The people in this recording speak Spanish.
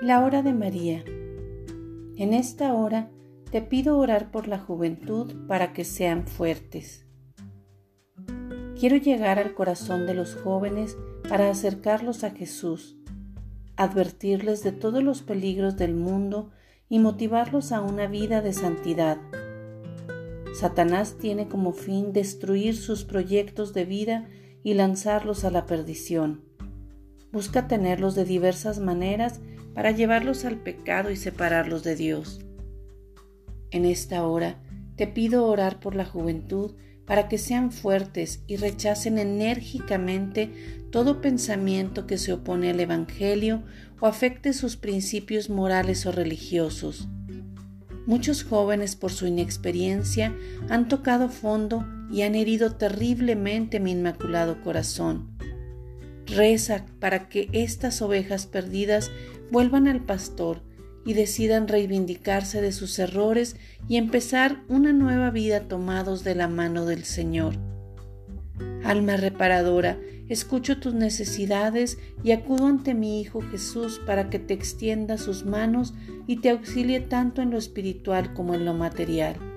La hora de María. En esta hora te pido orar por la juventud para que sean fuertes. Quiero llegar al corazón de los jóvenes para acercarlos a Jesús, advertirles de todos los peligros del mundo y motivarlos a una vida de santidad. Satanás tiene como fin destruir sus proyectos de vida y lanzarlos a la perdición. Busca tenerlos de diversas maneras para llevarlos al pecado y separarlos de Dios. En esta hora te pido orar por la juventud para que sean fuertes y rechacen enérgicamente todo pensamiento que se opone al Evangelio o afecte sus principios morales o religiosos. Muchos jóvenes por su inexperiencia han tocado fondo y han herido terriblemente mi inmaculado corazón. Reza para que estas ovejas perdidas vuelvan al pastor y decidan reivindicarse de sus errores y empezar una nueva vida tomados de la mano del Señor. Alma reparadora, escucho tus necesidades y acudo ante mi Hijo Jesús para que te extienda sus manos y te auxilie tanto en lo espiritual como en lo material.